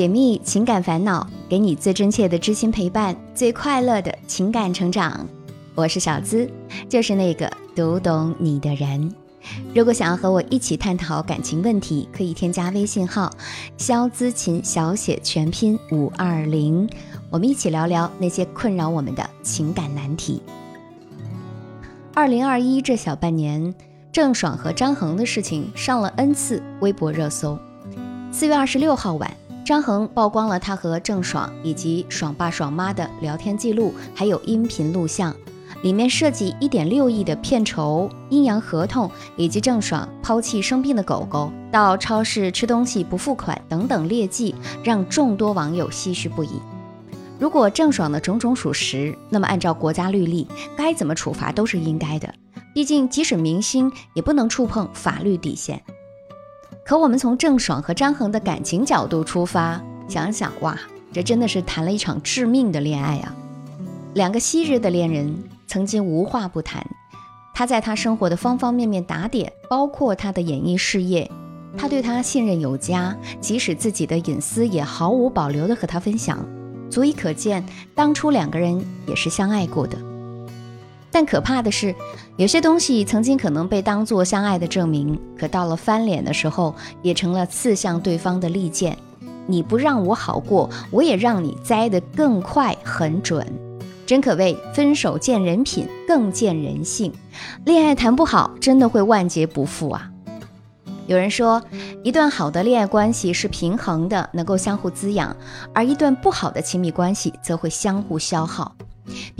解密情感烦恼，给你最真切的知心陪伴，最快乐的情感成长。我是小资，就是那个读懂你的人。如果想要和我一起探讨感情问题，可以添加微信号“肖资琴”小写全拼五二零，我们一起聊聊那些困扰我们的情感难题。二零二一这小半年，郑爽和张恒的事情上了 N 次微博热搜。四月二十六号晚，张恒曝光了他和郑爽以及爽爸爽妈的聊天记录，还有音频录像。里面涉及一点六亿的片酬、阴阳合同，以及郑爽抛弃生病的狗狗、到超市吃东西不付款等等劣迹，让众多网友唏嘘不已。如果郑爽的种种属实，那么按照国家律例，该怎么处罚都是应该的。毕竟，即使明星也不能触碰法律底线。可我们从郑爽和张恒的感情角度出发，想想哇，这真的是谈了一场致命的恋爱啊！两个昔日的恋人。曾经无话不谈，他在他生活的方方面面打点，包括他的演艺事业。他对他信任有加，即使自己的隐私也毫无保留地和他分享，足以可见当初两个人也是相爱过的。但可怕的是，有些东西曾经可能被当作相爱的证明，可到了翻脸的时候，也成了刺向对方的利剑。你不让我好过，我也让你栽得更快很准。真可谓分手见人品，更见人性。恋爱谈不好，真的会万劫不复啊！有人说，一段好的恋爱关系是平衡的，能够相互滋养；而一段不好的亲密关系则会相互消耗。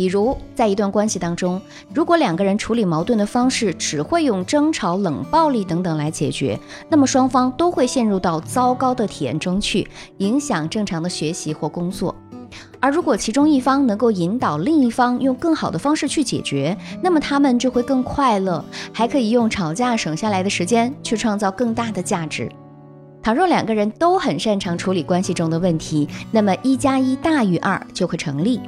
比如，在一段关系当中，如果两个人处理矛盾的方式只会用争吵、冷暴力等等来解决，那么双方都会陷入到糟糕的体验中去，影响正常的学习或工作。而如果其中一方能够引导另一方用更好的方式去解决，那么他们就会更快乐，还可以用吵架省下来的时间去创造更大的价值。倘若两个人都很擅长处理关系中的问题，那么一加一大于二就会成立。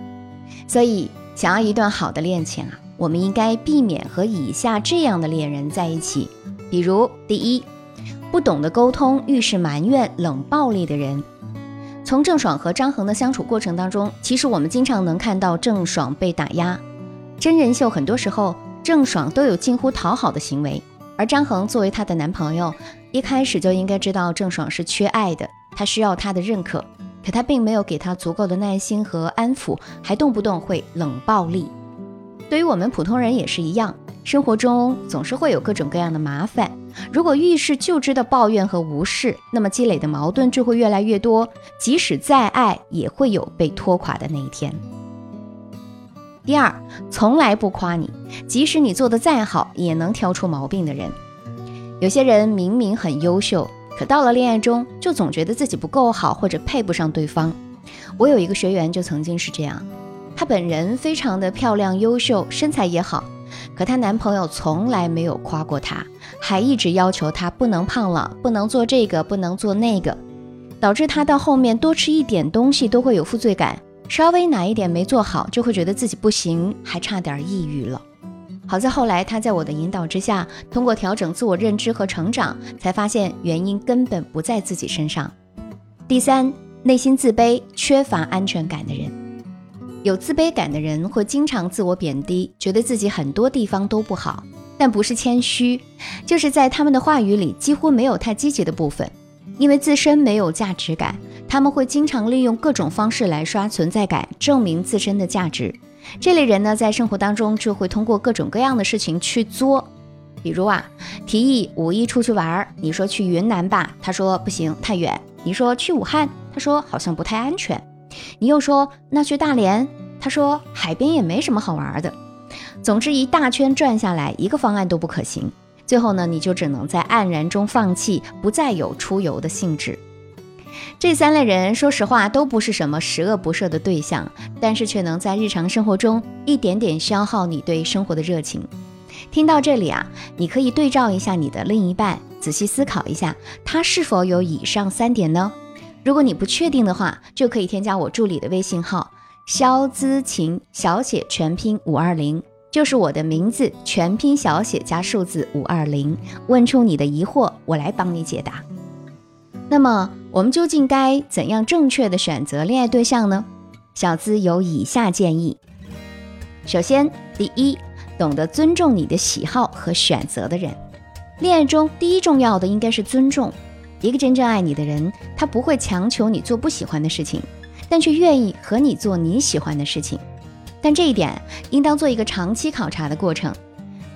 所以，想要一段好的恋情啊，我们应该避免和以下这样的恋人在一起，比如第一，不懂得沟通、遇事埋怨、冷暴力的人。从郑爽和张恒的相处过程当中，其实我们经常能看到郑爽被打压。真人秀很多时候，郑爽都有近乎讨好的行为，而张恒作为她的男朋友，一开始就应该知道郑爽是缺爱的，他需要她的认可，可他并没有给他足够的耐心和安抚，还动不动会冷暴力。对于我们普通人也是一样，生活中总是会有各种各样的麻烦。如果遇事就知道抱怨和无视，那么积累的矛盾就会越来越多。即使再爱，也会有被拖垮的那一天。第二，从来不夸你，即使你做的再好，也能挑出毛病的人。有些人明明很优秀，可到了恋爱中，就总觉得自己不够好，或者配不上对方。我有一个学员就曾经是这样，她本人非常的漂亮、优秀，身材也好。可她男朋友从来没有夸过她，还一直要求她不能胖了，不能做这个，不能做那个，导致她到后面多吃一点东西都会有负罪感，稍微哪一点没做好就会觉得自己不行，还差点抑郁了。好在后来他在我的引导之下，通过调整自我认知和成长，才发现原因根本不在自己身上。第三，内心自卑、缺乏安全感的人。有自卑感的人会经常自我贬低，觉得自己很多地方都不好，但不是谦虚，就是在他们的话语里几乎没有太积极的部分。因为自身没有价值感，他们会经常利用各种方式来刷存在感，证明自身的价值。这类人呢，在生活当中就会通过各种各样的事情去作，比如啊，提议五一出去玩儿，你说去云南吧，他说不行，太远；你说去武汉，他说好像不太安全。你又说那去大连，他说海边也没什么好玩的。总之一大圈转下来，一个方案都不可行。最后呢，你就只能在黯然中放弃，不再有出游的兴致。这三类人，说实话都不是什么十恶不赦的对象，但是却能在日常生活中一点点消耗你对生活的热情。听到这里啊，你可以对照一下你的另一半，仔细思考一下，他是否有以上三点呢？如果你不确定的话，就可以添加我助理的微信号“肖姿琴”，小写全拼五二零，就是我的名字全拼小写加数字五二零。问出你的疑惑，我来帮你解答。那么，我们究竟该怎样正确的选择恋爱对象呢？小资有以下建议：首先，第一，懂得尊重你的喜好和选择的人。恋爱中第一重要的应该是尊重。一个真正爱你的人，他不会强求你做不喜欢的事情，但却愿意和你做你喜欢的事情。但这一点应当做一个长期考察的过程。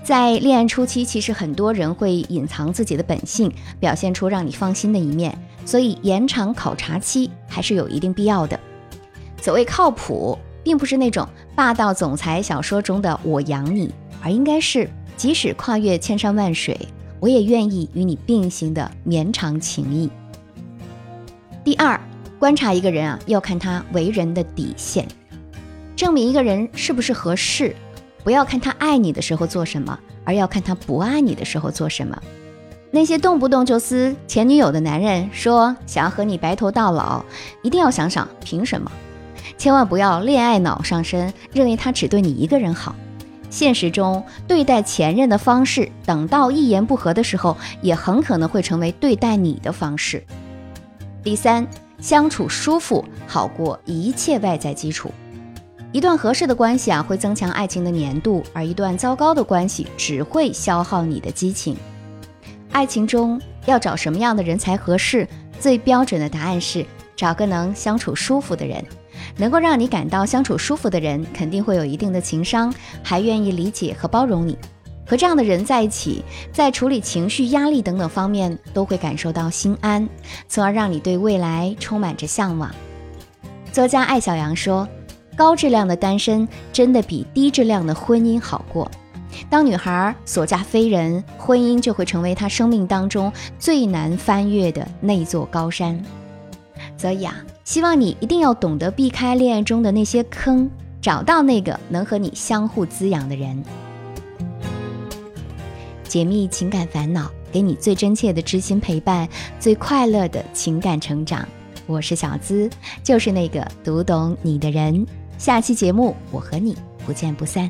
在恋爱初期，其实很多人会隐藏自己的本性，表现出让你放心的一面，所以延长考察期还是有一定必要的。所谓靠谱，并不是那种霸道总裁小说中的“我养你”，而应该是即使跨越千山万水，我也愿意与你并行的绵长情谊。第二，观察一个人啊，要看他为人的底线，证明一个人是不是合适，不要看他爱你的时候做什么，而要看他不爱你的时候做什么。那些动不动就撕前女友的男人，说想要和你白头到老，一定要想想凭什么。千万不要恋爱脑上身，认为他只对你一个人好。现实中对待前任的方式，等到一言不合的时候，也很可能会成为对待你的方式。第三，相处舒服好过一切外在基础。一段合适的关系啊，会增强爱情的粘度；而一段糟糕的关系，只会消耗你的激情。爱情中要找什么样的人才合适？最标准的答案是找个能相处舒服的人。能够让你感到相处舒服的人，肯定会有一定的情商，还愿意理解和包容你。和这样的人在一起，在处理情绪、压力等等方面，都会感受到心安，从而让你对未来充满着向往。作家艾小阳说：“高质量的单身真的比低质量的婚姻好过。当女孩所嫁非人，婚姻就会成为她生命当中最难翻越的那座高山。”所以啊。希望你一定要懂得避开恋爱中的那些坑，找到那个能和你相互滋养的人，解密情感烦恼，给你最真切的知心陪伴，最快乐的情感成长。我是小资，就是那个读懂你的人。下期节目我和你不见不散。